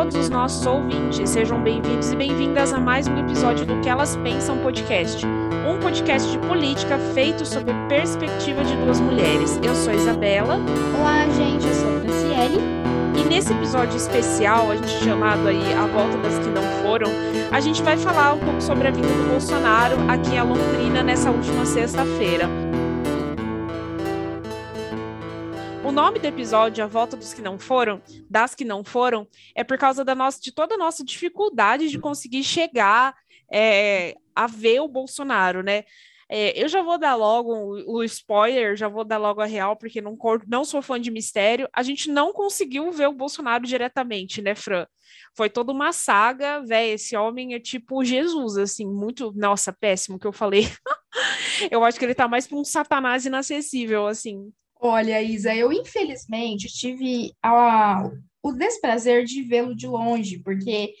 todos os nossos ouvintes, sejam bem-vindos e bem-vindas a mais um episódio do Que Elas Pensam Podcast, um podcast de política feito sob a perspectiva de duas mulheres. Eu sou Isabela. Olá, gente, eu sou a Franciele. E nesse episódio especial, a gente chamado aí A Volta das Que Não Foram, a gente vai falar um pouco sobre a vinda do Bolsonaro aqui em Londrina nessa última sexta-feira. Nome do episódio, A Volta dos Que Não Foram, das que não foram, é por causa da nossa, de toda a nossa dificuldade de conseguir chegar é, a ver o Bolsonaro, né? É, eu já vou dar logo o, spoiler, já vou dar logo a real, porque não, não sou fã de mistério. A gente não conseguiu ver o Bolsonaro diretamente, né, Fran? Foi toda uma saga, velho. Esse homem é tipo Jesus, assim, muito. Nossa, péssimo que eu falei. eu acho que ele tá mais para um satanás inacessível, assim. Olha, Isa, eu infelizmente tive a, o desprazer de vê-lo de longe, porque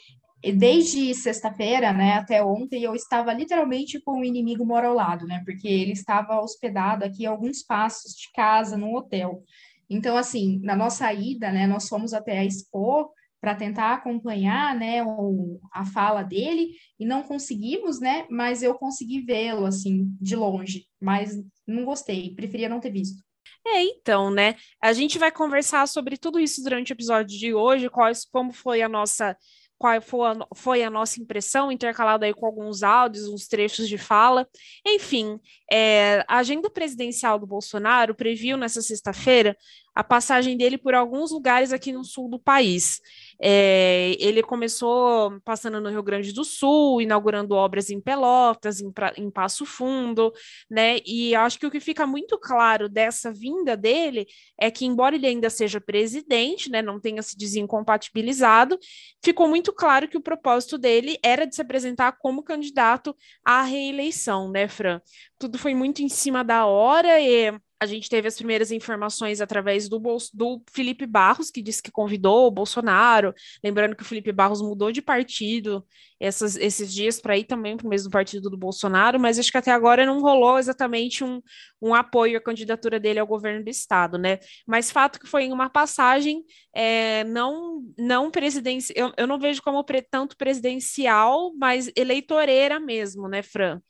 desde sexta-feira, né, até ontem, eu estava literalmente com o inimigo mora ao lado, né, porque ele estava hospedado aqui a alguns passos de casa, num hotel. Então, assim, na nossa ida, né, nós fomos até a Expo para tentar acompanhar, né, o, a fala dele, e não conseguimos, né, mas eu consegui vê-lo, assim, de longe, mas não gostei, preferia não ter visto. É, então, né? A gente vai conversar sobre tudo isso durante o episódio de hoje, quais, como foi a nossa qual foi a, foi a, nossa impressão, intercalada aí com alguns áudios, uns trechos de fala. Enfim, é, a agenda presidencial do Bolsonaro previu nessa sexta-feira a passagem dele por alguns lugares aqui no sul do país. É, ele começou passando no Rio Grande do Sul, inaugurando obras em Pelotas, em, em Passo Fundo, né? E acho que o que fica muito claro dessa vinda dele é que, embora ele ainda seja presidente, né, não tenha se desincompatibilizado, ficou muito claro que o propósito dele era de se apresentar como candidato à reeleição, né, Fran? Tudo foi muito em cima da hora e a gente teve as primeiras informações através do, do Felipe Barros, que disse que convidou o Bolsonaro. Lembrando que o Felipe Barros mudou de partido essas, esses dias para ir também para o mesmo partido do Bolsonaro, mas acho que até agora não rolou exatamente um, um apoio à candidatura dele ao governo do Estado, né? Mas fato que foi em uma passagem é, não, não presidencial, eu, eu não vejo como pre, tanto presidencial, mas eleitoreira mesmo, né, Fran?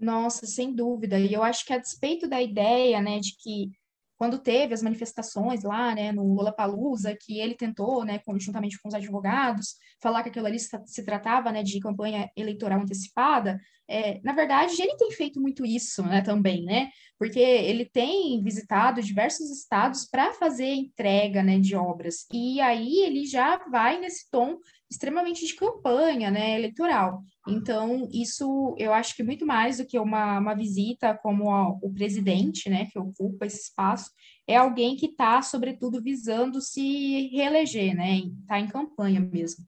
Nossa, sem dúvida. E eu acho que a despeito da ideia, né, de que quando teve as manifestações lá, né, no Lollapalooza, que ele tentou, né, conjuntamente com os advogados, falar que aquilo ali se tratava, né, de campanha eleitoral antecipada, é, na verdade, ele tem feito muito isso, né, também, né, porque ele tem visitado diversos estados para fazer entrega, né, de obras, e aí ele já vai nesse tom extremamente de campanha, né, eleitoral. Então, isso eu acho que muito mais do que uma, uma visita como o presidente, né, que ocupa esse espaço, é alguém que está, sobretudo, visando se reeleger, né, está em campanha mesmo.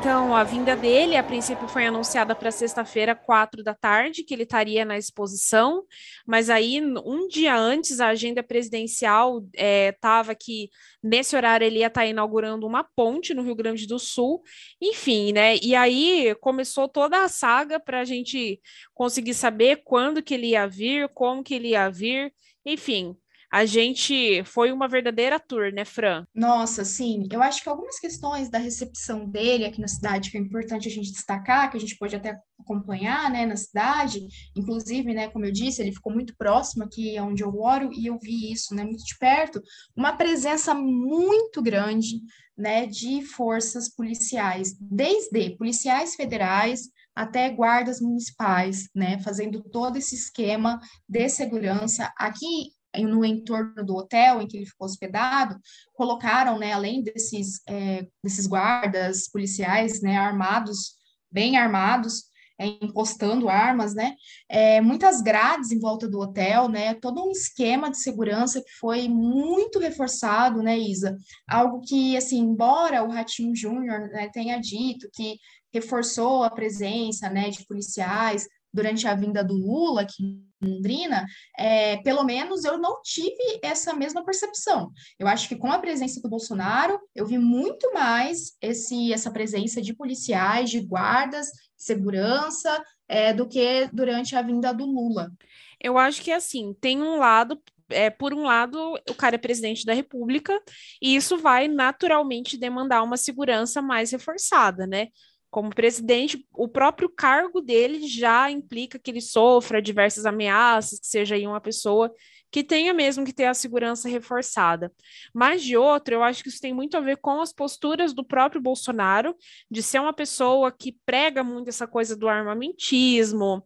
Então, a vinda dele, a princípio, foi anunciada para sexta-feira, quatro da tarde, que ele estaria na exposição, mas aí, um dia antes, a agenda presidencial estava é, que nesse horário ele ia estar tá inaugurando uma ponte no Rio Grande do Sul, enfim, né? E aí começou toda a saga para a gente conseguir saber quando que ele ia vir, como que ele ia vir, enfim a gente foi uma verdadeira tour, né, Fran? Nossa, sim. Eu acho que algumas questões da recepção dele aqui na cidade que é importante a gente destacar, que a gente pode até acompanhar, né, na cidade. Inclusive, né, como eu disse, ele ficou muito próximo aqui onde eu moro e eu vi isso, né, muito de perto. Uma presença muito grande, né, de forças policiais, desde policiais federais até guardas municipais, né, fazendo todo esse esquema de segurança. Aqui no entorno do hotel em que ele ficou hospedado, colocaram, né, além desses, é, desses guardas policiais, né, armados, bem armados, é, encostando armas, né, é, muitas grades em volta do hotel, né, todo um esquema de segurança que foi muito reforçado, né, Isa, algo que, assim, embora o Ratinho Júnior né, tenha dito que reforçou a presença, né, de policiais durante a vinda do Lula aqui em Londrina, é, pelo menos eu não tive essa mesma percepção. Eu acho que com a presença do Bolsonaro, eu vi muito mais esse, essa presença de policiais, de guardas, segurança, é, do que durante a vinda do Lula. Eu acho que assim, tem um lado é, por um lado, o cara é presidente da República, e isso vai naturalmente demandar uma segurança mais reforçada, né? Como presidente, o próprio cargo dele já implica que ele sofra diversas ameaças, que seja aí uma pessoa que tenha mesmo que ter a segurança reforçada. Mas de outro, eu acho que isso tem muito a ver com as posturas do próprio Bolsonaro, de ser uma pessoa que prega muito essa coisa do armamentismo,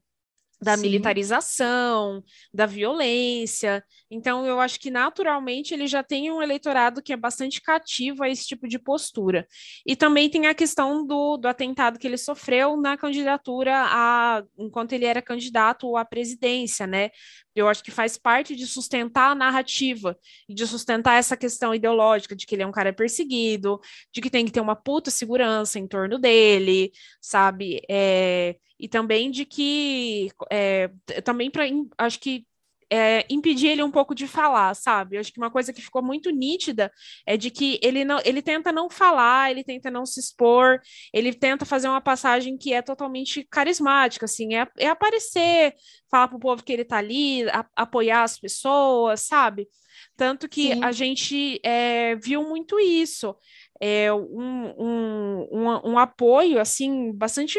da Sim. militarização, da violência. Então, eu acho que naturalmente ele já tem um eleitorado que é bastante cativo a esse tipo de postura. E também tem a questão do, do atentado que ele sofreu na candidatura a enquanto ele era candidato à presidência, né? Eu acho que faz parte de sustentar a narrativa e de sustentar essa questão ideológica de que ele é um cara perseguido, de que tem que ter uma puta segurança em torno dele, sabe? É, e também de que é, também para acho que é, impedir ele um pouco de falar, sabe? Eu acho que uma coisa que ficou muito nítida é de que ele não, ele tenta não falar, ele tenta não se expor, ele tenta fazer uma passagem que é totalmente carismática, assim, é, é aparecer, falar para o povo que ele está ali, a, apoiar as pessoas, sabe? Tanto que Sim. a gente é, viu muito isso é, um, um, um, um, apoio assim bastante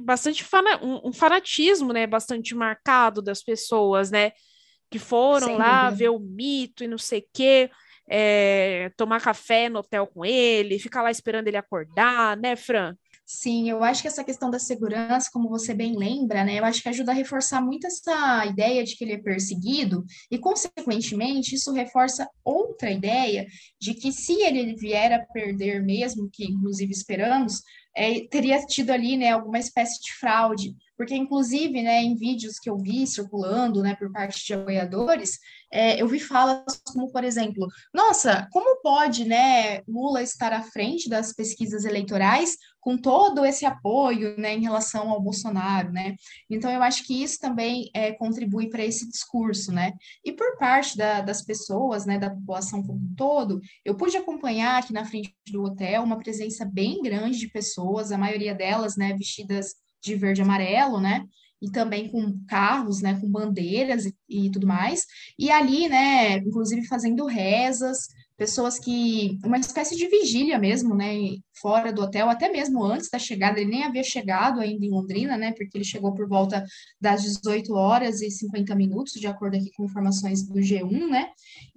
bastante fana, um, um, fanatismo né bastante marcado das pessoas né que foram Sem lá dúvida. ver o mito e não sei o quê é, tomar café no hotel com ele ficar lá esperando ele acordar né Fran Sim, eu acho que essa questão da segurança, como você bem lembra, né, eu acho que ajuda a reforçar muito essa ideia de que ele é perseguido, e, consequentemente, isso reforça outra ideia de que se ele vier a perder mesmo, que inclusive esperamos, é, teria tido ali, né, alguma espécie de fraude, porque, inclusive, né, em vídeos que eu vi circulando, né, por parte de apoiadores, é, eu vi falas como, por exemplo, nossa, como pode, né, Lula estar à frente das pesquisas eleitorais com todo esse apoio, né, em relação ao Bolsonaro, né? Então, eu acho que isso também é, contribui para esse discurso, né? E por parte da, das pessoas, né, da população como um todo, eu pude acompanhar aqui na frente do hotel uma presença bem grande de pessoas, a maioria delas, né, vestidas de verde e amarelo, né? e também com carros, né, com bandeiras e, e, tudo mais. E ali, né, inclusive fazendo rezas, pessoas que uma espécie de vigília mesmo, né, fora do hotel, até mesmo antes da chegada, ele nem havia chegado ainda em Londrina, né, porque ele chegou por volta das 18 horas e 50 minutos, de acordo aqui com informações do G1, né?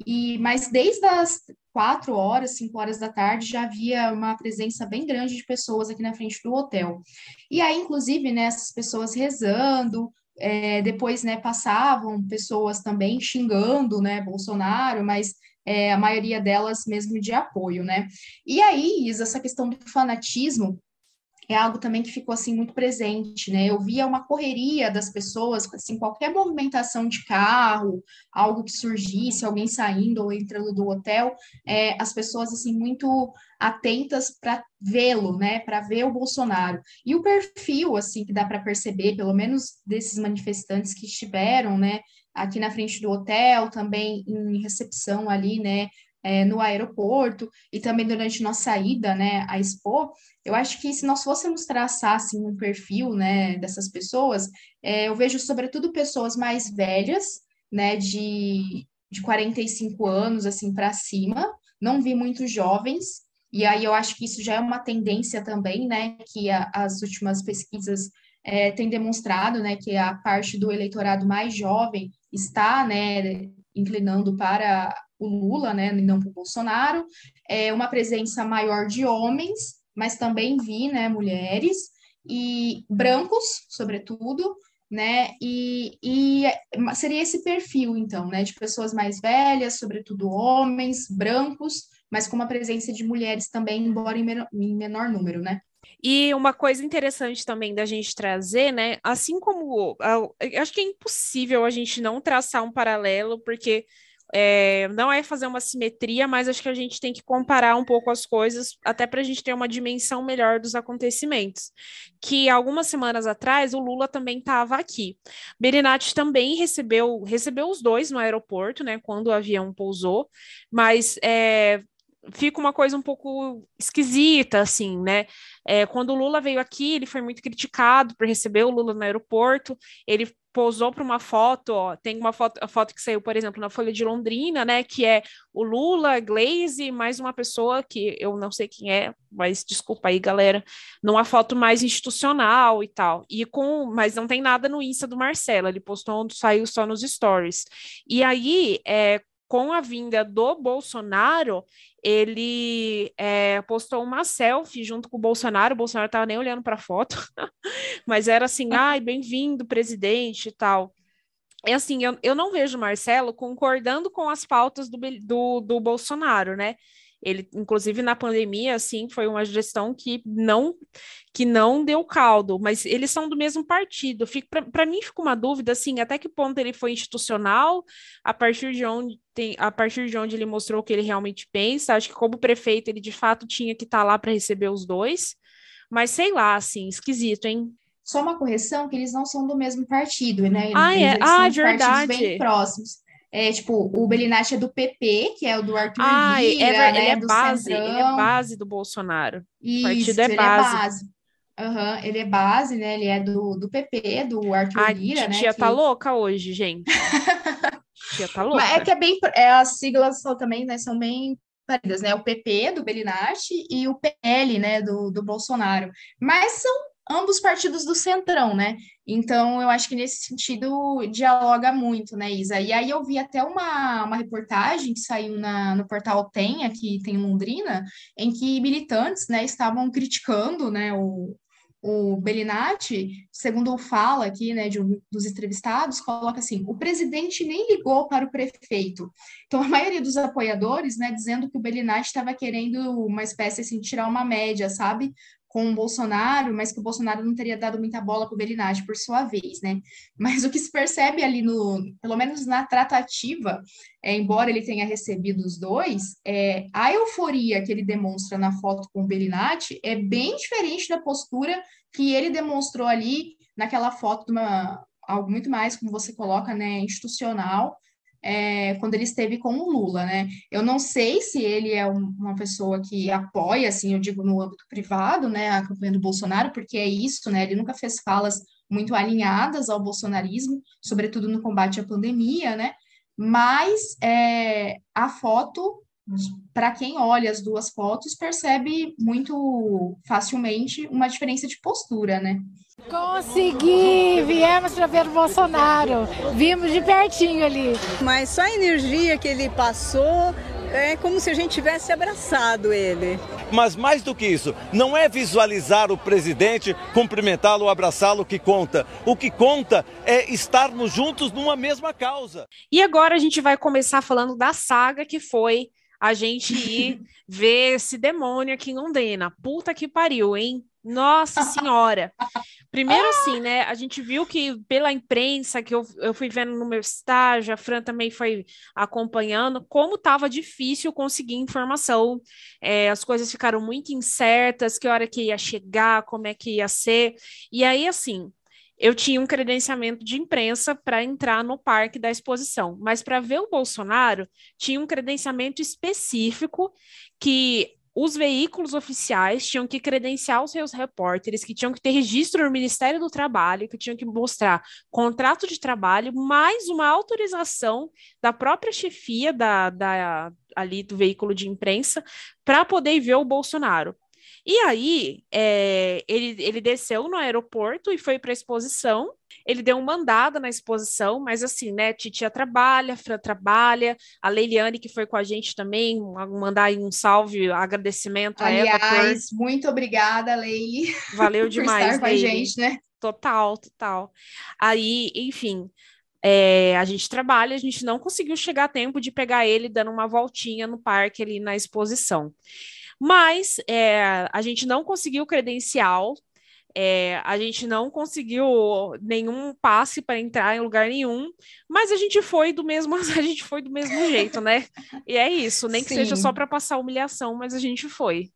E mas desde as quatro horas, cinco horas da tarde, já havia uma presença bem grande de pessoas aqui na frente do hotel. E aí, inclusive, né, essas pessoas rezando, é, depois, né, passavam pessoas também xingando, né, Bolsonaro, mas é, a maioria delas mesmo de apoio, né? E aí, Isa, essa questão do fanatismo é algo também que ficou assim muito presente, né? Eu via uma correria das pessoas, assim, qualquer movimentação de carro, algo que surgisse, alguém saindo ou entrando do hotel, é, as pessoas assim muito atentas para vê-lo, né? Para ver o Bolsonaro. E o perfil assim que dá para perceber, pelo menos desses manifestantes que estiveram, né? Aqui na frente do hotel, também em recepção ali, né? é, no aeroporto e também durante nossa saída, né, à Expo, eu acho que se nós fôssemos traçar, assim, um perfil, né, dessas pessoas, é, eu vejo sobretudo pessoas mais velhas, né, de, de 45 anos, assim, para cima, não vi muitos jovens, e aí eu acho que isso já é uma tendência também, né, que a, as últimas pesquisas é, têm demonstrado, né, que a parte do eleitorado mais jovem está, né, inclinando para o Lula, né, e não para o Bolsonaro, é uma presença maior de homens, mas também vi, né, mulheres e brancos, sobretudo, né, e, e seria esse perfil, então, né, de pessoas mais velhas, sobretudo homens, brancos, mas com uma presença de mulheres também, embora em menor, em menor número, né. E uma coisa interessante também da gente trazer, né? Assim como eu acho que é impossível a gente não traçar um paralelo, porque é, não é fazer uma simetria, mas acho que a gente tem que comparar um pouco as coisas, até para a gente ter uma dimensão melhor dos acontecimentos. Que algumas semanas atrás o Lula também estava aqui. Berinati também recebeu, recebeu os dois no aeroporto, né? Quando o avião pousou, mas é, fica uma coisa um pouco esquisita, assim, né? É, quando o Lula veio aqui, ele foi muito criticado por receber o Lula no aeroporto, ele posou para uma foto, ó, tem uma foto, a foto que saiu, por exemplo, na Folha de Londrina, né, que é o Lula, Glaze, mais uma pessoa que eu não sei quem é, mas desculpa aí, galera, numa foto mais institucional e tal. E com, mas não tem nada no Insta do Marcelo, ele postou saiu só nos stories. E aí, é, com a vinda do Bolsonaro, ele é, postou uma selfie junto com o Bolsonaro, o Bolsonaro estava nem olhando para a foto, mas era assim, ai, bem-vindo, presidente e tal. É assim, eu, eu não vejo Marcelo concordando com as pautas do, do, do Bolsonaro, né? Ele, inclusive, na pandemia, assim, foi uma gestão que não que não deu caldo, mas eles são do mesmo partido. Para mim fica uma dúvida, assim, até que ponto ele foi institucional, a partir de onde tem, a partir de onde ele mostrou o que ele realmente pensa. Acho que como prefeito ele de fato tinha que estar tá lá para receber os dois, mas sei lá, assim, esquisito, hein? Só uma correção que eles não são do mesmo partido, né? Eles, ah, é, eles ah, verdade. bem próximos. É, tipo, o Belinati é do PP, que é o do Arthur ah, Lira, é, né, ele é base, Centrão. Ele é base do Bolsonaro. Isso, o partido é base. É base. Uhum, ele é base, né? Ele é do, do PP, do Arthur a Lira, né? A tia que... tá louca hoje, gente. tia tá louca. Mas é que é bem... É, as siglas são também, né? São bem parecidas, né? O PP, do Belinati, e o PL, né? Do, do Bolsonaro. Mas são ambos partidos do Centrão, né? Então, eu acho que nesse sentido dialoga muito, né, Isa? E aí eu vi até uma, uma reportagem que saiu na, no portal Tem, aqui tem Londrina, em que militantes, né, estavam criticando, né, o, o Bellinati, segundo fala aqui, né, de um dos entrevistados, coloca assim: o presidente nem ligou para o prefeito. Então, a maioria dos apoiadores, né, dizendo que o Bellinati estava querendo uma espécie assim, tirar uma média, sabe? Com o Bolsonaro, mas que o Bolsonaro não teria dado muita bola para o Belinati por sua vez, né? Mas o que se percebe ali no, pelo menos na tratativa, é, embora ele tenha recebido os dois, é, a euforia que ele demonstra na foto com o Belinati é bem diferente da postura que ele demonstrou ali naquela foto de uma algo muito mais, como você coloca, né, institucional, é, quando ele esteve com o Lula, né? Eu não sei se ele é um, uma pessoa que apoia, assim, eu digo no âmbito privado, né, a campanha do Bolsonaro, porque é isso, né? Ele nunca fez falas muito alinhadas ao bolsonarismo, sobretudo no combate à pandemia, né? Mas é, a foto, para quem olha as duas fotos, percebe muito facilmente uma diferença de postura, né? Consegui! Viemos para ver o Bolsonaro. Vimos de pertinho ali. Mas só a energia que ele passou é como se a gente tivesse abraçado ele. Mas mais do que isso, não é visualizar o presidente, cumprimentá-lo, abraçá-lo que conta. O que conta é estarmos juntos numa mesma causa. E agora a gente vai começar falando da saga que foi a gente ir ver esse demônio aqui em Londrina. Puta que pariu, hein? Nossa Senhora! Primeiro, assim, né? A gente viu que pela imprensa que eu, eu fui vendo no meu estágio, a Fran também foi acompanhando, como estava difícil conseguir informação. É, as coisas ficaram muito incertas, que hora que ia chegar, como é que ia ser. E aí, assim, eu tinha um credenciamento de imprensa para entrar no parque da exposição, mas para ver o Bolsonaro, tinha um credenciamento específico que os veículos oficiais tinham que credenciar os seus repórteres, que tinham que ter registro no Ministério do Trabalho, que tinham que mostrar contrato de trabalho, mais uma autorização da própria chefia da, da ali do veículo de imprensa para poder ver o Bolsonaro. E aí, é, ele, ele desceu no aeroporto e foi para a exposição. Ele deu um mandado na exposição, mas assim, né? Titia trabalha, Fran trabalha, a Leiliane, que foi com a gente também, mandar aí um salve, agradecimento Aliás, a ela. Por... muito obrigada, Leili. Valeu demais. por estar com a gente, né? Total, total. Aí, enfim, é, a gente trabalha, a gente não conseguiu chegar a tempo de pegar ele dando uma voltinha no parque ali na exposição. Mas é, a gente não conseguiu credencial. É, a gente não conseguiu nenhum passe para entrar em lugar nenhum, mas a gente foi do mesmo, a gente foi do mesmo jeito, né? E é isso, nem Sim. que seja só para passar humilhação, mas a gente foi.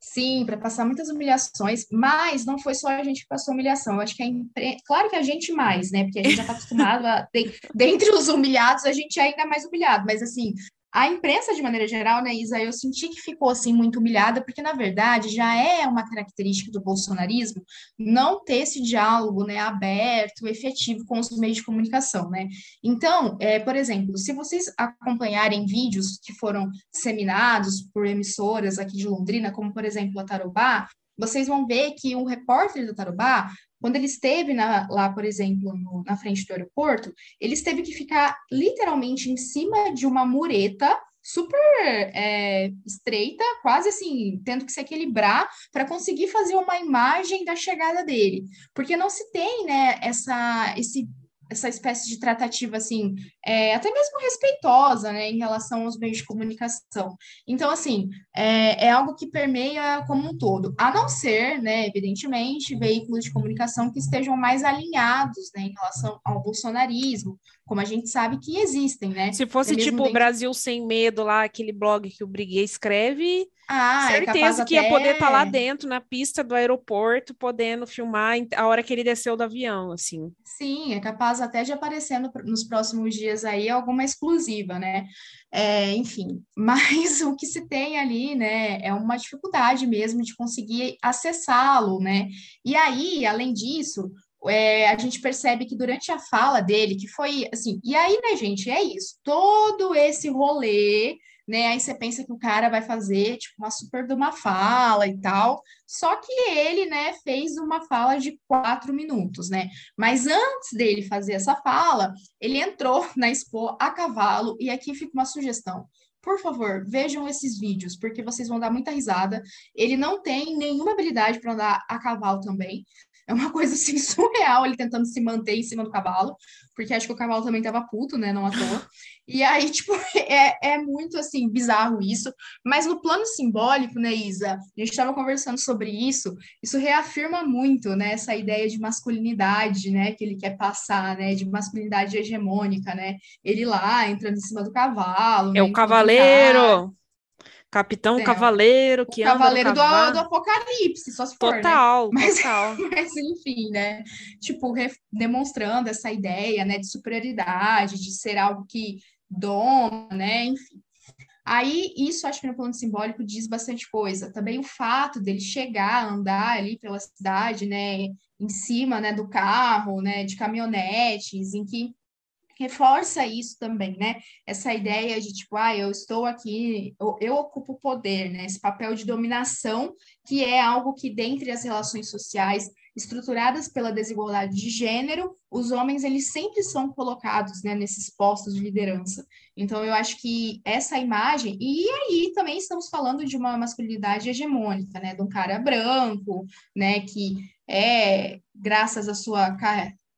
Sim, para passar muitas humilhações, mas não foi só a gente que passou humilhação. Eu acho que a impre... claro que a gente mais, né? Porque a gente já está acostumado a. Dentre os humilhados, a gente é ainda mais humilhado, mas assim, a imprensa, de maneira geral, né, Isa, eu senti que ficou assim muito humilhada, porque na verdade já é uma característica do bolsonarismo não ter esse diálogo, né, aberto, efetivo com os meios de comunicação, né? Então, é, por exemplo, se vocês acompanharem vídeos que foram disseminados por emissoras aqui de Londrina, como por exemplo a Tarobá, vocês vão ver que o repórter da Tarobá quando ele esteve na, lá, por exemplo, no, na frente do aeroporto, ele esteve que ficar literalmente em cima de uma mureta super é, estreita, quase assim, tendo que se equilibrar para conseguir fazer uma imagem da chegada dele, porque não se tem, né, essa, esse essa espécie de tratativa, assim, é, até mesmo respeitosa, né, em relação aos meios de comunicação. Então, assim, é, é, algo que permeia como um todo, a não ser, né, evidentemente, veículos de comunicação que estejam mais alinhados, né, em relação ao bolsonarismo, como a gente sabe que existem, né? Se fosse tipo o Brasil Sem Medo lá, aquele blog que o Briguet escreve, ah, é certeza é que ia poder estar tá lá dentro, na pista do aeroporto, podendo filmar a hora que ele desceu do avião, assim. Sim, é capaz até de aparecer no, nos próximos dias aí alguma exclusiva, né? É, enfim, mas o que se tem ali, né, é uma dificuldade mesmo de conseguir acessá-lo, né? E aí, além disso, é, a gente percebe que durante a fala dele, que foi assim, e aí, né, gente, é isso, todo esse rolê, né, aí você pensa que o cara vai fazer, tipo, uma super de uma fala e tal, só que ele, né, fez uma fala de quatro minutos, né, mas antes dele fazer essa fala, ele entrou na Expo a cavalo, e aqui fica uma sugestão, por favor, vejam esses vídeos, porque vocês vão dar muita risada. Ele não tem nenhuma habilidade para andar a cavalo também. É uma coisa assim surreal ele tentando se manter em cima do cavalo, porque acho que o cavalo também tava puto, né? Não à toa. E aí, tipo, é, é muito assim, bizarro isso. Mas no plano simbólico, né, Isa? A gente estava conversando sobre isso, isso reafirma muito, né, essa ideia de masculinidade, né, que ele quer passar, né, de masculinidade hegemônica, né? Ele lá entrando em cima do cavalo. É né, o cavaleiro! Capitão é, Cavaleiro, que Cavaleiro do, do, Apocalipse, só se for, total, né? Mas, total. mas, enfim, né? Tipo, demonstrando essa ideia, né, de superioridade, de ser algo que doma, né? Enfim. Aí, isso acho que no plano simbólico diz bastante coisa. Também o fato dele chegar, andar ali pela cidade, né, em cima, né, do carro, né, de caminhonetes, em que reforça isso também, né? Essa ideia de tipo, ah, eu estou aqui, eu, eu ocupo o poder, né? Esse papel de dominação, que é algo que, dentre as relações sociais estruturadas pela desigualdade de gênero, os homens eles sempre são colocados né, nesses postos de liderança. Então eu acho que essa imagem e aí também estamos falando de uma masculinidade hegemônica, né, de um cara branco, né, que é graças à sua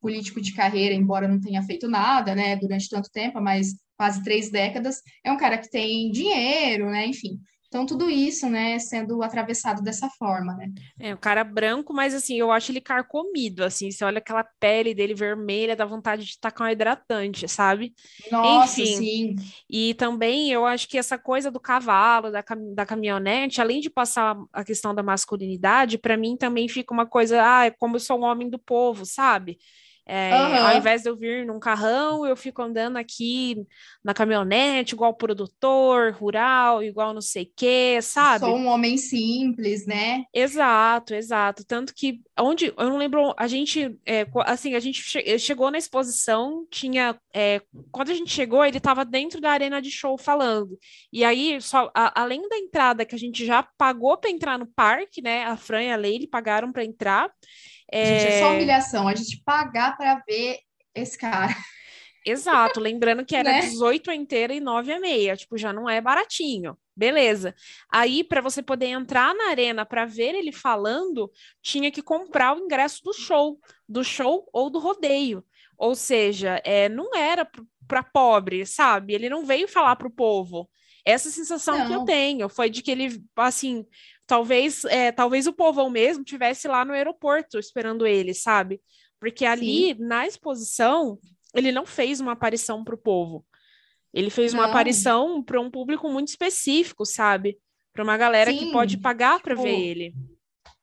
político de carreira, embora não tenha feito nada, né, durante tanto tempo, mas quase três décadas, é um cara que tem dinheiro, né, enfim. Então, tudo isso, né, sendo atravessado dessa forma, né? É, o cara branco, mas assim, eu acho ele carcomido, assim, você olha aquela pele dele vermelha, dá vontade de tacar um hidratante, sabe? Nossa, Enfim, sim. E também eu acho que essa coisa do cavalo, da, cam da caminhonete, além de passar a questão da masculinidade, para mim também fica uma coisa, ah, é como eu sou um homem do povo, sabe? É, uhum. Ao invés de eu vir num carrão, eu fico andando aqui na caminhonete, igual produtor rural, igual não sei o quê, sabe? Sou um homem simples, né? Exato, exato. Tanto que onde eu não lembro, a gente, é, assim, a gente che chegou na exposição, tinha. É, quando a gente chegou, ele estava dentro da arena de show falando. E aí, só, a, além da entrada que a gente já pagou para entrar no parque, né? A Fran e a Leile pagaram para entrar. É... Gente, é só humilhação, a gente pagar para ver esse cara. Exato, lembrando que era né? 18 a inteira e 9 a meia, tipo, já não é baratinho. Beleza. Aí, para você poder entrar na arena para ver ele falando, tinha que comprar o ingresso do show, do show ou do rodeio. Ou seja, é, não era para pobre, sabe? Ele não veio falar para o povo. Essa sensação Não. que eu tenho foi de que ele, assim, talvez, é, talvez o povão mesmo tivesse lá no aeroporto esperando ele, sabe? Porque ali, Sim. na exposição, ele não fez uma aparição para o povo. Ele fez não. uma aparição para um público muito específico, sabe? Para uma galera Sim, que pode pagar para tipo, ver ele.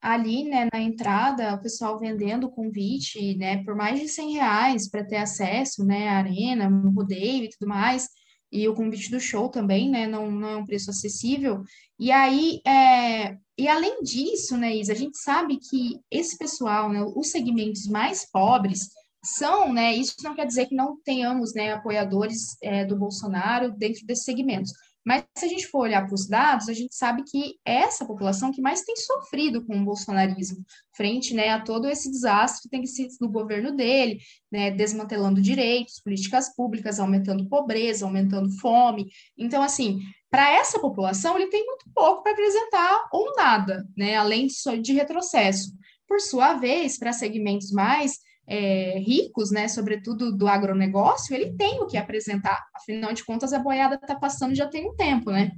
Ali, né, na entrada, o pessoal vendendo convite, né, por mais de 100 reais para ter acesso, né, à arena, rodeio e tudo mais e o convite do show também, né? Não, não é um preço acessível. E aí, é, e além disso, né, Isa, a gente sabe que esse pessoal, né, os segmentos mais pobres são, né, isso não quer dizer que não tenhamos, né, apoiadores é, do Bolsonaro dentro desses segmentos, mas se a gente for olhar para os dados, a gente sabe que é essa população que mais tem sofrido com o bolsonarismo, frente né, a todo esse desastre que tem sido do governo dele, né, desmantelando direitos, políticas públicas, aumentando pobreza, aumentando fome. Então, assim, para essa população, ele tem muito pouco para apresentar ou nada, né, além de retrocesso. Por sua vez, para segmentos mais é, ricos, né, sobretudo do agronegócio, ele tem o que apresentar. Afinal de contas, a boiada está passando já tem um tempo, né?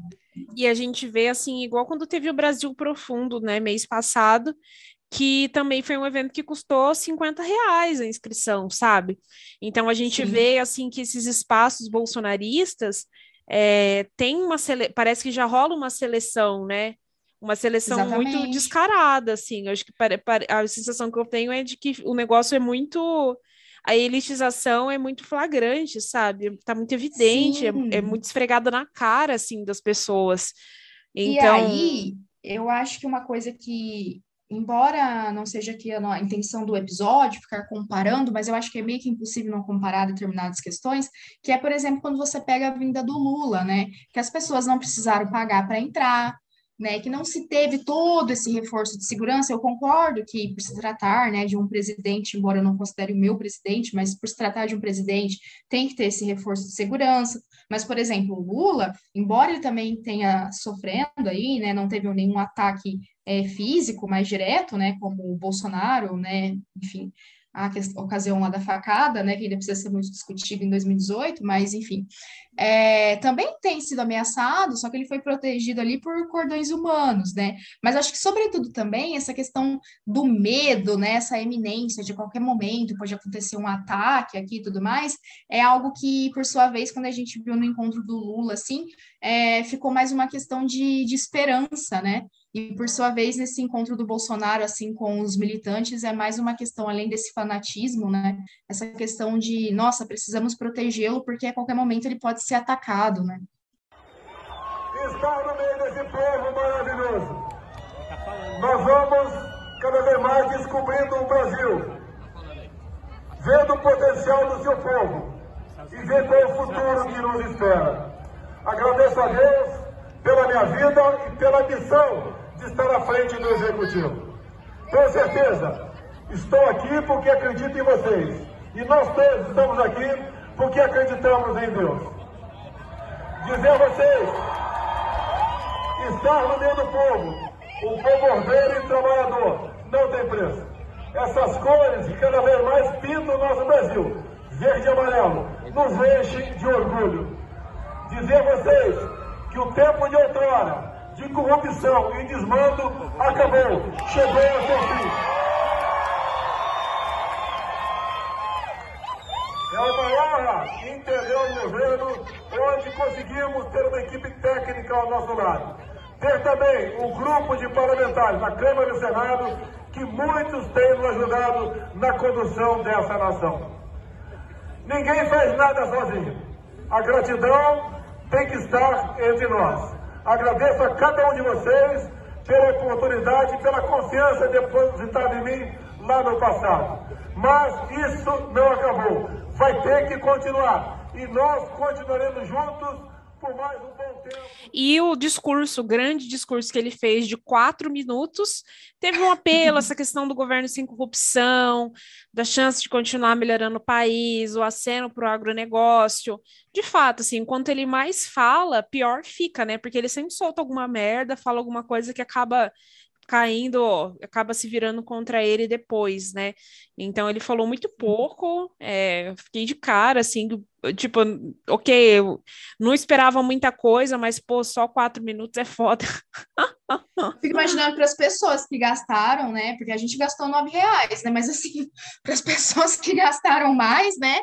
E a gente vê assim, igual quando teve o Brasil Profundo, né, mês passado, que também foi um evento que custou 50 reais a inscrição, sabe? Então a gente Sim. vê assim que esses espaços bolsonaristas é, tem uma sele... parece que já rola uma seleção, né? Uma seleção Exatamente. muito descarada, assim. Eu acho que a sensação que eu tenho é de que o negócio é muito. A elitização é muito flagrante, sabe? Tá muito evidente, é, é, muito esfregada na cara, assim, das pessoas. Então... E aí, eu acho que uma coisa que embora não seja aqui a, intenção do episódio ficar comparando, mas eu acho que é meio que impossível não comparar determinadas questões, que é, por exemplo, quando você pega a vinda do Lula, né? Que as pessoas não precisaram pagar para entrar, né, que não se teve todo esse reforço de segurança, eu concordo que por se tratar, né, de um presidente, embora eu não considere o meu presidente, mas por se tratar de um presidente, tem que ter esse reforço de segurança, mas, por exemplo, o Lula, embora ele também tenha sofrendo aí, né, não teve nenhum ataque é, físico mais direto, né, como o Bolsonaro, né, enfim, a, ocasião lá da facada, né, que ainda precisa ser muito discutido em 2018, mas enfim, é, também tem sido ameaçado, só que ele foi protegido ali por cordões humanos, né? Mas acho que, sobretudo, também essa questão do medo, né, essa eminência de qualquer momento pode acontecer um ataque aqui e tudo mais, é algo que, por sua vez, quando a gente viu no encontro do Lula, assim, é, ficou mais uma questão de, de esperança, né? E, por sua vez, nesse encontro do Bolsonaro, assim, com os militantes, é mais uma questão, além desse fanatismo, né? Essa questão de, nossa, precisamos protegê-lo, porque a qualquer momento ele pode ser atacado, né? Estar no meio desse povo maravilhoso. Nós vamos cada vez mais descobrindo o Brasil, vendo o potencial do seu povo e vendo qual é o futuro que nos espera. Agradeço a Deus pela minha vida e pela missão de estar à frente do Executivo. Tenho certeza, estou aqui porque acredito em vocês. E nós todos estamos aqui porque acreditamos em Deus. Dizer a vocês, estar no meio do povo, um povo ordeiro e trabalhador, não tem preço. Essas cores que cada vez mais pintam o nosso Brasil, verde e amarelo, nos enchem de orgulho. Dizer a vocês que o tempo de outrora, de corrupção e desmando acabou, chegou ao seu fim. É uma honra entender o governo onde conseguimos ter uma equipe técnica ao nosso lado. Ter também um grupo de parlamentares na Câmara e Senado que muitos têm nos ajudado na condução dessa nação. Ninguém faz nada sozinho. A gratidão tem que estar entre nós. Agradeço a cada um de vocês pela oportunidade e pela confiança depositada em mim lá no passado. Mas isso não acabou. Vai ter que continuar. E nós continuaremos juntos E o discurso, o grande discurso que ele fez de quatro minutos, teve um apelo, essa questão do governo sem corrupção, da chance de continuar melhorando o país, o aceno para o agronegócio. De fato, assim, enquanto ele mais fala, pior fica, né? Porque ele sempre solta alguma merda, fala alguma coisa que acaba caindo, acaba se virando contra ele depois, né? Então ele falou muito pouco, é, fiquei de cara, assim, tipo, ok, eu não esperava muita coisa, mas, pô, só quatro minutos é foda. Fico imaginando para as pessoas que gastaram, né? Porque a gente gastou nove reais, né? Mas assim, para as pessoas que gastaram mais, né?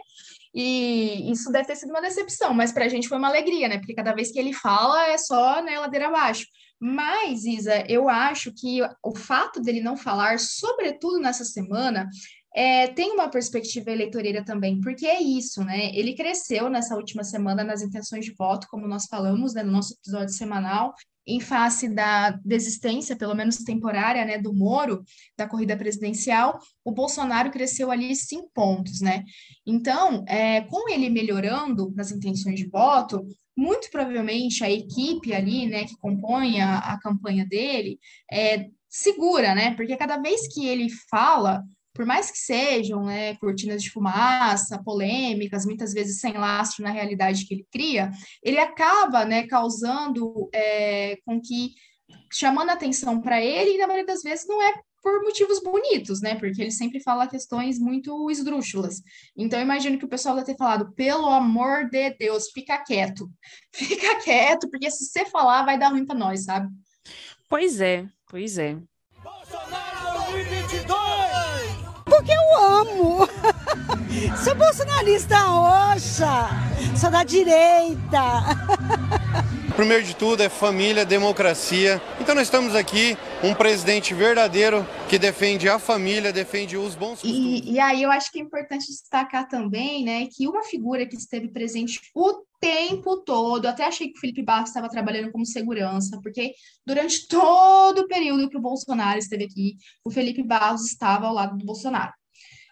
E isso deve ter sido uma decepção, mas para a gente foi uma alegria, né? Porque cada vez que ele fala é só né, ladeira abaixo. Mas, Isa, eu acho que o fato dele não falar, sobretudo nessa semana, é, tem uma perspectiva eleitoreira também, porque é isso, né? Ele cresceu nessa última semana nas intenções de voto, como nós falamos né, no nosso episódio semanal, em face da desistência, pelo menos temporária, né, do Moro, da corrida presidencial, o Bolsonaro cresceu ali cinco pontos, né? Então, é, com ele melhorando nas intenções de voto, muito provavelmente a equipe ali, né, que compõe a, a campanha dele, é, segura, né? Porque cada vez que ele fala, por mais que sejam né, cortinas de fumaça, polêmicas, muitas vezes sem lastro na realidade que ele cria, ele acaba né, causando é, com que chamando atenção para ele, e na maioria das vezes não é por motivos bonitos, né? Porque ele sempre fala questões muito esdrúxulas. Então, eu imagino que o pessoal deve ter falado, pelo amor de Deus, fica quieto. Fica quieto, porque se você falar, vai dar ruim para nós, sabe? Pois é, pois é. Bolsonaro 2022! Porque eu amo! Sou bolsonarista roxa, sou da direita. Primeiro de tudo é família, democracia. Então nós estamos aqui, um presidente verdadeiro que defende a família, defende os bons costumes. E, e aí eu acho que é importante destacar também, né, que uma figura que esteve presente o tempo todo, até achei que o Felipe Barros estava trabalhando como segurança, porque durante todo o período que o Bolsonaro esteve aqui, o Felipe Barros estava ao lado do Bolsonaro.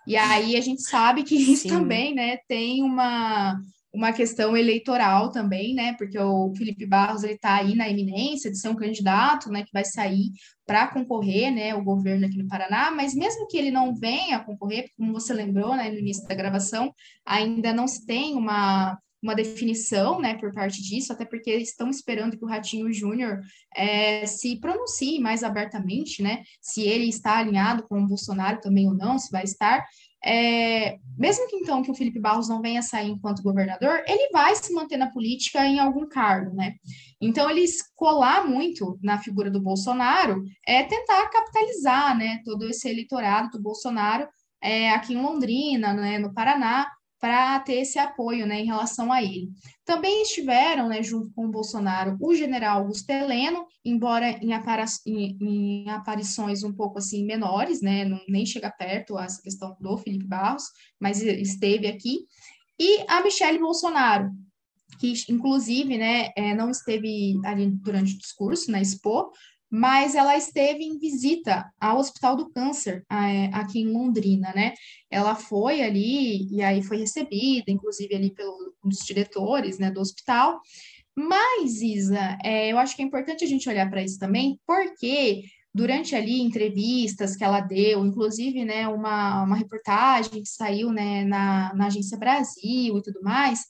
E aí a gente sabe que isso Sim. também, né, tem uma uma questão eleitoral também, né? Porque o Felipe Barros ele está aí na iminência de ser um candidato, né? Que vai sair para concorrer, né? O governo aqui no Paraná, mas mesmo que ele não venha concorrer, como você lembrou, né? No início da gravação, ainda não se tem uma uma definição, né, por parte disso, até porque estão esperando que o Ratinho Júnior é, se pronuncie mais abertamente, né, se ele está alinhado com o Bolsonaro também ou não, se vai estar, é, mesmo que então que o Felipe Barros não venha sair enquanto governador, ele vai se manter na política em algum cargo, né? Então, eles colar muito na figura do Bolsonaro é tentar capitalizar, né, todo esse eleitorado do Bolsonaro é, aqui em Londrina, né, no Paraná, para ter esse apoio né, em relação a ele. Também estiveram, né, junto com o Bolsonaro, o general Augusto Heleno, embora em, em, em aparições um pouco assim menores, né, não, nem chega perto essa questão do Felipe Barros, mas esteve aqui, e a Michelle Bolsonaro, que inclusive né, é, não esteve ali durante o discurso na Expo, mas ela esteve em visita ao Hospital do Câncer, aqui em Londrina, né? Ela foi ali e aí foi recebida, inclusive ali pelos diretores, né, do hospital. Mas, Isa, é, eu acho que é importante a gente olhar para isso também, porque durante ali entrevistas que ela deu, inclusive, né, uma, uma reportagem que saiu, né, na, na Agência Brasil e tudo mais,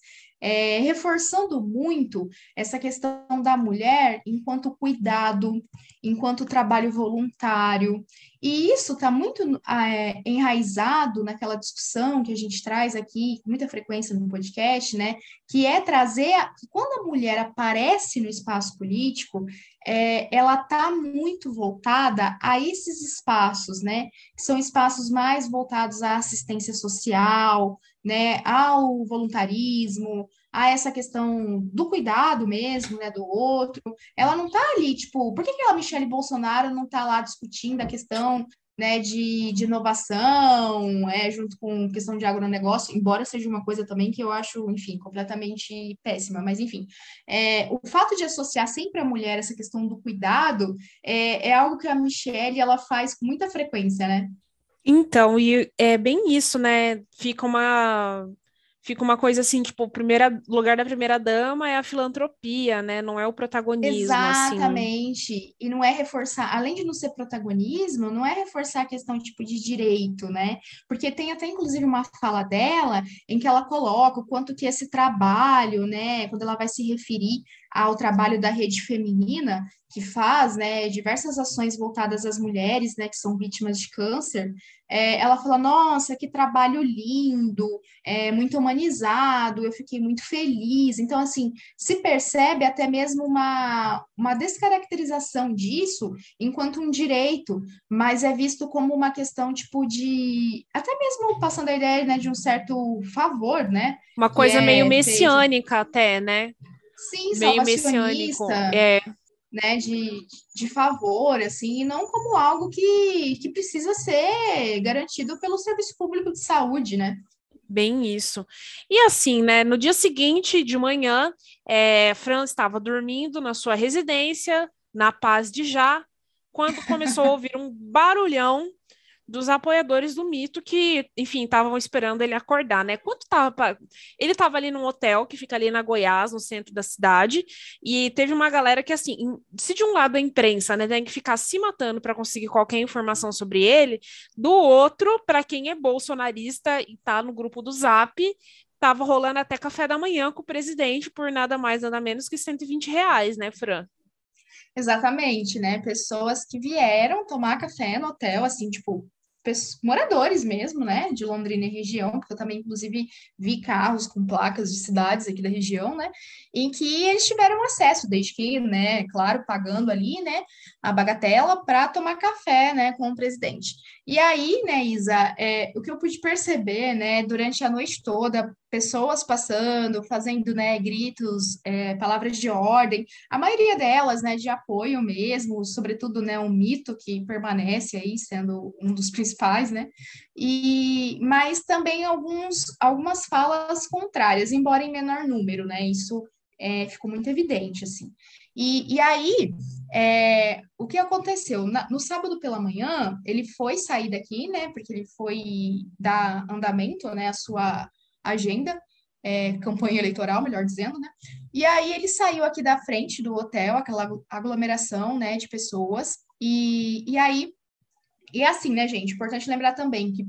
é, reforçando muito essa questão da mulher enquanto cuidado, enquanto trabalho voluntário. E isso está muito é, enraizado naquela discussão que a gente traz aqui com muita frequência no podcast, né? Que é trazer que quando a mulher aparece no espaço político, é, ela está muito voltada a esses espaços, né? Que são espaços mais voltados à assistência social, né, ao voluntarismo, a essa questão do cuidado mesmo, né, do outro. Ela não está ali, tipo, por que, que a Michelle Bolsonaro não está lá discutindo a questão né, de, de inovação, é, junto com questão de agronegócio, embora seja uma coisa também que eu acho, enfim, completamente péssima, mas enfim, é, o fato de associar sempre a mulher essa questão do cuidado é, é algo que a Michelle ela faz com muita frequência, né? Então, e é bem isso, né? Fica uma fica uma coisa assim, tipo, o primeiro lugar da primeira dama é a filantropia, né? Não é o protagonismo. Assim. Exatamente. Assim. E não é reforçar, além de não ser protagonismo, não é reforçar a questão tipo de direito, né? Porque tem até inclusive uma fala dela em que ela coloca o quanto que esse trabalho, né, quando ela vai se referir ao trabalho da rede feminina, que faz né, diversas ações voltadas às mulheres né, que são vítimas de câncer, é, ela fala: Nossa, que trabalho lindo, é, muito humanizado, eu fiquei muito feliz. Então, assim, se percebe até mesmo uma, uma descaracterização disso enquanto um direito, mas é visto como uma questão tipo de. Até mesmo passando a ideia né, de um certo favor, né? Uma coisa é meio messiânica, feito. até, né? Sim, meio messiânico. É né, de, de favor, assim, e não como algo que, que precisa ser garantido pelo Serviço Público de Saúde, né? Bem isso. E assim, né, no dia seguinte de manhã, é, Fran estava dormindo na sua residência, na paz de já, quando começou a ouvir um barulhão dos apoiadores do mito que, enfim, estavam esperando ele acordar, né? Quanto tava pra... Ele estava ali num hotel que fica ali na Goiás, no centro da cidade, e teve uma galera que, assim, se de um lado a imprensa, né, tem que ficar se matando para conseguir qualquer informação sobre ele, do outro, para quem é bolsonarista e tá no grupo do Zap, tava rolando até café da manhã com o presidente por nada mais, nada menos que 120 reais, né, Fran? Exatamente, né? Pessoas que vieram tomar café no hotel, assim, tipo, moradores mesmo, né, de Londrina e região, porque eu também, inclusive, vi carros com placas de cidades aqui da região, né, em que eles tiveram acesso, desde que, né, claro, pagando ali, né, a bagatela para tomar café, né, com o presidente. E aí, né, Isa, é, o que eu pude perceber, né, durante a noite toda, pessoas passando, fazendo, né, gritos, é, palavras de ordem, a maioria delas, né, de apoio mesmo, sobretudo, né, um mito que permanece aí sendo um dos principais, né, e, mas também alguns, algumas falas contrárias, embora em menor número, né, isso é, ficou muito evidente, assim. E, e aí, é, o que aconteceu? Na, no sábado pela manhã, ele foi sair daqui, né? Porque ele foi dar andamento, né? A sua agenda, é, campanha eleitoral, melhor dizendo, né? E aí ele saiu aqui da frente do hotel, aquela aglomeração, né? De pessoas. E, e aí, e assim, né, gente? Importante lembrar também que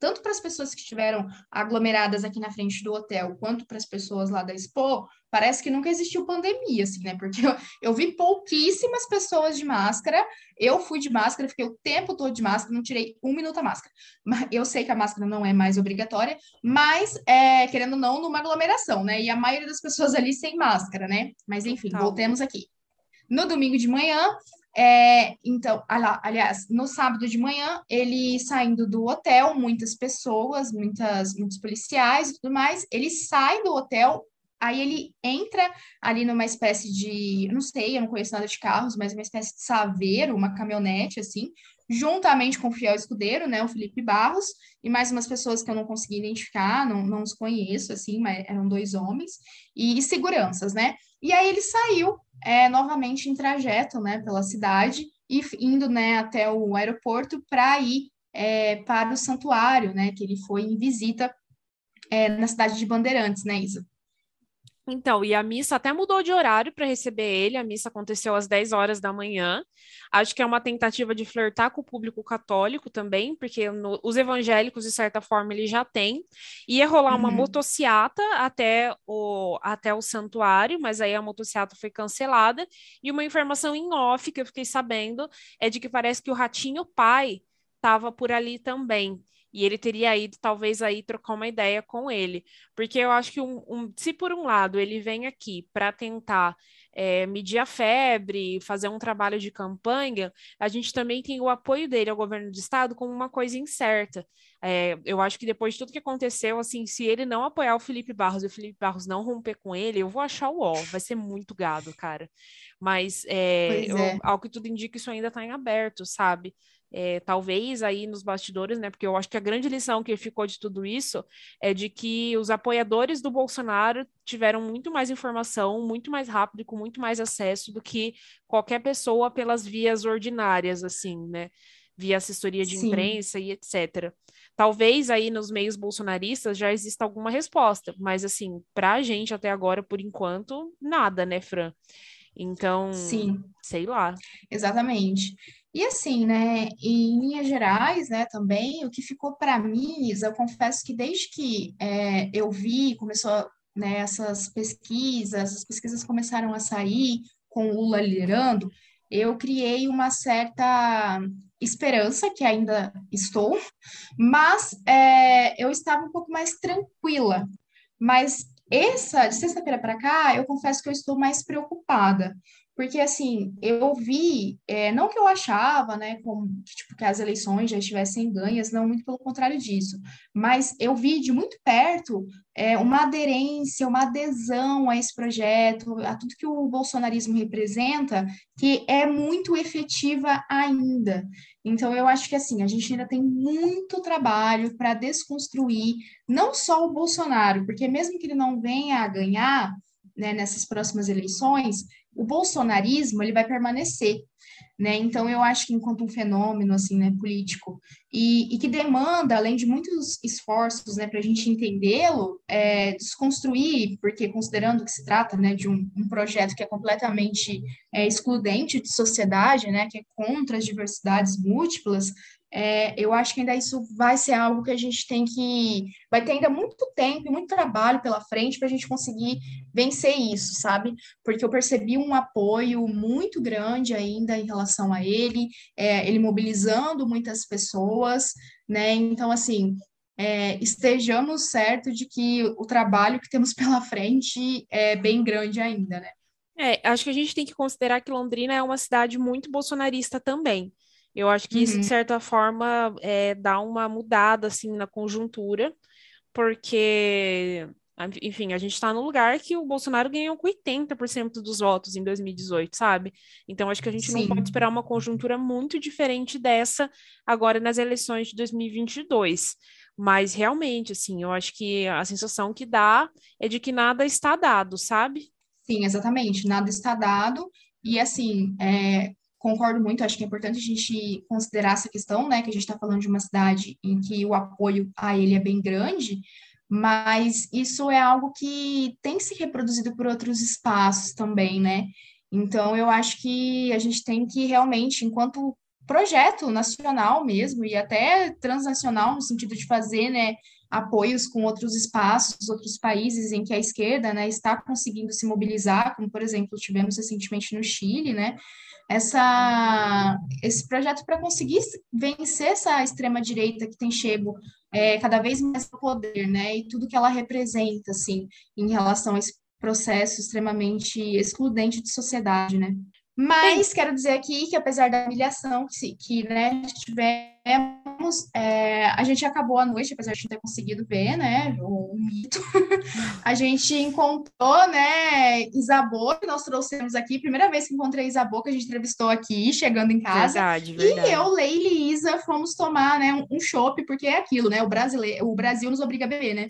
tanto para as pessoas que estiveram aglomeradas aqui na frente do hotel, quanto para as pessoas lá da Expo, parece que nunca existiu pandemia, assim, né? Porque eu, eu, vi pouquíssimas pessoas de máscara, eu fui de máscara, fiquei o tempo todo de máscara, não tirei um minuto a máscara. Eu sei que a máscara não é mais obrigatória, mas, é, querendo ou não, numa aglomeração, né? E a maioria das pessoas ali sem máscara, né? Mas, enfim, voltemos aqui. No domingo de manhã, é, então, aliás, no sábado de manhã, ele saindo do hotel, muitas pessoas, muitas, muitos policiais e tudo mais, ele sai do hotel, aí ele entra ali numa espécie de, não sei, eu não conheço nada de carros, mas uma espécie de saveiro, uma caminhonete, assim, juntamente com o fiel escudeiro, né, o Felipe Barros, e mais umas pessoas que eu não consegui identificar, não, não os conheço, assim, mas eram dois homens, e, e seguranças, né? E aí ele saiu é, novamente em trajeto, né, pela cidade, e indo, né, até o aeroporto para ir é, para o santuário, né, que ele foi em visita é, na cidade de Bandeirantes, né, Isa? Então, e a missa até mudou de horário para receber ele, a missa aconteceu às 10 horas da manhã. Acho que é uma tentativa de flertar com o público católico também, porque no, os evangélicos, de certa forma, ele já tem. Ia rolar uma uhum. motociata até o, até o santuário, mas aí a motociata foi cancelada. E uma informação em off que eu fiquei sabendo é de que parece que o Ratinho Pai estava por ali também e ele teria ido talvez aí trocar uma ideia com ele, porque eu acho que um, um se por um lado ele vem aqui para tentar é, medir a febre, fazer um trabalho de campanha, a gente também tem o apoio dele ao governo do estado como uma coisa incerta. É, eu acho que depois de tudo que aconteceu, assim, se ele não apoiar o Felipe Barros e o Felipe Barros não romper com ele, eu vou achar o ó, vai ser muito gado, cara. Mas é, eu, é. ao que tudo indica, isso ainda está em aberto, sabe? É, talvez aí nos bastidores, né? Porque eu acho que a grande lição que ficou de tudo isso é de que os apoiadores do Bolsonaro tiveram muito mais informação, muito mais rápido e com muito mais acesso do que qualquer pessoa pelas vias ordinárias, assim, né? Via assessoria de Sim. imprensa e etc. Talvez aí nos meios bolsonaristas já exista alguma resposta, mas assim, para a gente até agora, por enquanto, nada, né, Fran? Então, Sim. sei lá. Exatamente. E assim, né, em linhas gerais, né, também, o que ficou para mim, Isa, eu confesso que desde que é, eu vi, começou, né, essas pesquisas, as pesquisas começaram a sair com o Lula liderando, eu criei uma certa esperança, que ainda estou, mas é, eu estava um pouco mais tranquila. Mas essa, de sexta-feira para cá, eu confesso que eu estou mais preocupada, porque, assim, eu vi, é, não que eu achava, né, como, tipo, que as eleições já estivessem ganhas, não, muito pelo contrário disso, mas eu vi de muito perto é, uma aderência, uma adesão a esse projeto, a tudo que o bolsonarismo representa, que é muito efetiva ainda. Então, eu acho que, assim, a gente ainda tem muito trabalho para desconstruir, não só o Bolsonaro, porque mesmo que ele não venha a ganhar, né, nessas próximas eleições, o bolsonarismo ele vai permanecer, né? Então eu acho que enquanto um fenômeno assim, né, político e, e que demanda, além de muitos esforços, né, para a gente entendê-lo, é, desconstruir, porque considerando que se trata, né, de um, um projeto que é completamente é, excludente de sociedade, né, que é contra as diversidades múltiplas, é, eu acho que ainda isso vai ser algo que a gente tem que. Vai ter ainda muito tempo e muito trabalho pela frente para a gente conseguir vencer isso, sabe? Porque eu percebi um apoio muito grande ainda em relação a ele, é, ele mobilizando muitas pessoas, né? Então, assim. É, estejamos certos de que o trabalho que temos pela frente é bem grande ainda, né? É, acho que a gente tem que considerar que Londrina é uma cidade muito bolsonarista também. Eu acho que isso, de uhum. certa forma, é, dá uma mudada, assim, na conjuntura, porque, enfim, a gente está no lugar que o Bolsonaro ganhou com 80% dos votos em 2018, sabe? Então, acho que a gente Sim. não pode esperar uma conjuntura muito diferente dessa agora nas eleições de 2022. Mas, realmente, assim, eu acho que a sensação que dá é de que nada está dado, sabe? Sim, exatamente, nada está dado. E assim, é, concordo muito, acho que é importante a gente considerar essa questão, né, que a gente está falando de uma cidade em que o apoio a ele é bem grande, mas isso é algo que tem se reproduzido por outros espaços também, né? Então, eu acho que a gente tem que realmente, enquanto projeto nacional mesmo, e até transnacional, no sentido de fazer, né, apoios com outros espaços, outros países em que a esquerda, né, está conseguindo se mobilizar, como, por exemplo, tivemos recentemente no Chile, né, essa, esse projeto para conseguir vencer essa extrema-direita que tem chego é, cada vez mais ao poder, né? E tudo que ela representa, assim, em relação a esse processo extremamente excludente de sociedade, né? Mas quero dizer aqui que, apesar da humilhação que, que né, tivemos, é, a gente acabou a noite, apesar de não ter conseguido ver, né, o, o mito. a gente encontrou, né, Isabô, que nós trouxemos aqui, primeira vez que encontrei Isabô, que a gente entrevistou aqui, chegando em casa. Verdade, verdade. E eu, Leila e Isa fomos tomar, né, um, um chopp, porque é aquilo, né, o, brasileiro, o Brasil nos obriga a beber, né?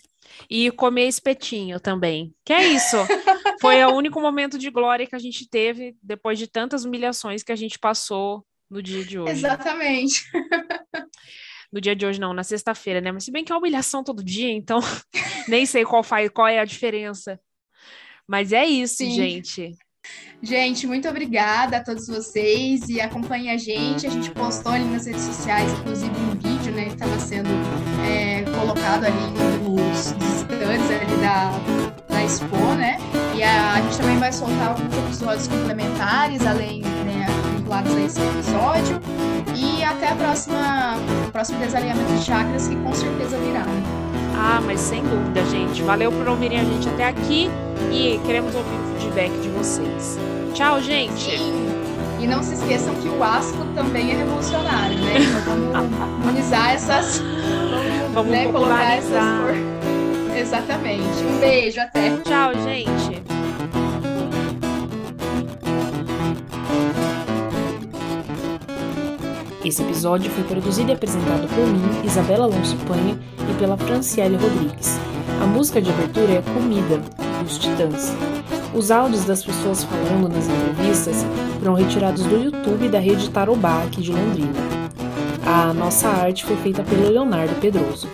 E comer espetinho também. Que é isso? Foi o único momento de glória que a gente teve depois de tantas humilhações que a gente passou no dia de hoje. Exatamente. No dia de hoje, não, na sexta-feira, né? Mas se bem que é humilhação todo dia, então nem sei qual, faz, qual é a diferença. Mas é isso, Sim. gente. Gente, muito obrigada a todos vocês e acompanhem a gente. A gente postou ali nas redes sociais, inclusive um vídeo, né, que estava sendo é, colocado ali nos, nos stands ali da, da Expo, né? E a, a gente também vai soltar alguns episódios complementares, além, né, vinculados a esse episódio. E até a próxima, próximo desalinhamento de chakras, que com certeza virá. Ah, mas sem dúvida, gente. Valeu por ouvirem a gente até aqui e queremos ouvir o feedback de vocês. Tchau, gente! Sim. E não se esqueçam que o asco também é revolucionário, né? Então vamos harmonizar essas. Vamos né, colocar essas. Exatamente. Um beijo, até. Tchau, gente. Esse episódio foi produzido e apresentado por mim, Isabela Alonso Panha, e pela Franciele Rodrigues. A música de abertura é Comida, dos Titãs. Os áudios das pessoas falando nas entrevistas foram retirados do YouTube da rede Tarobá aqui de Londrina. A nossa arte foi feita pelo Leonardo Pedroso.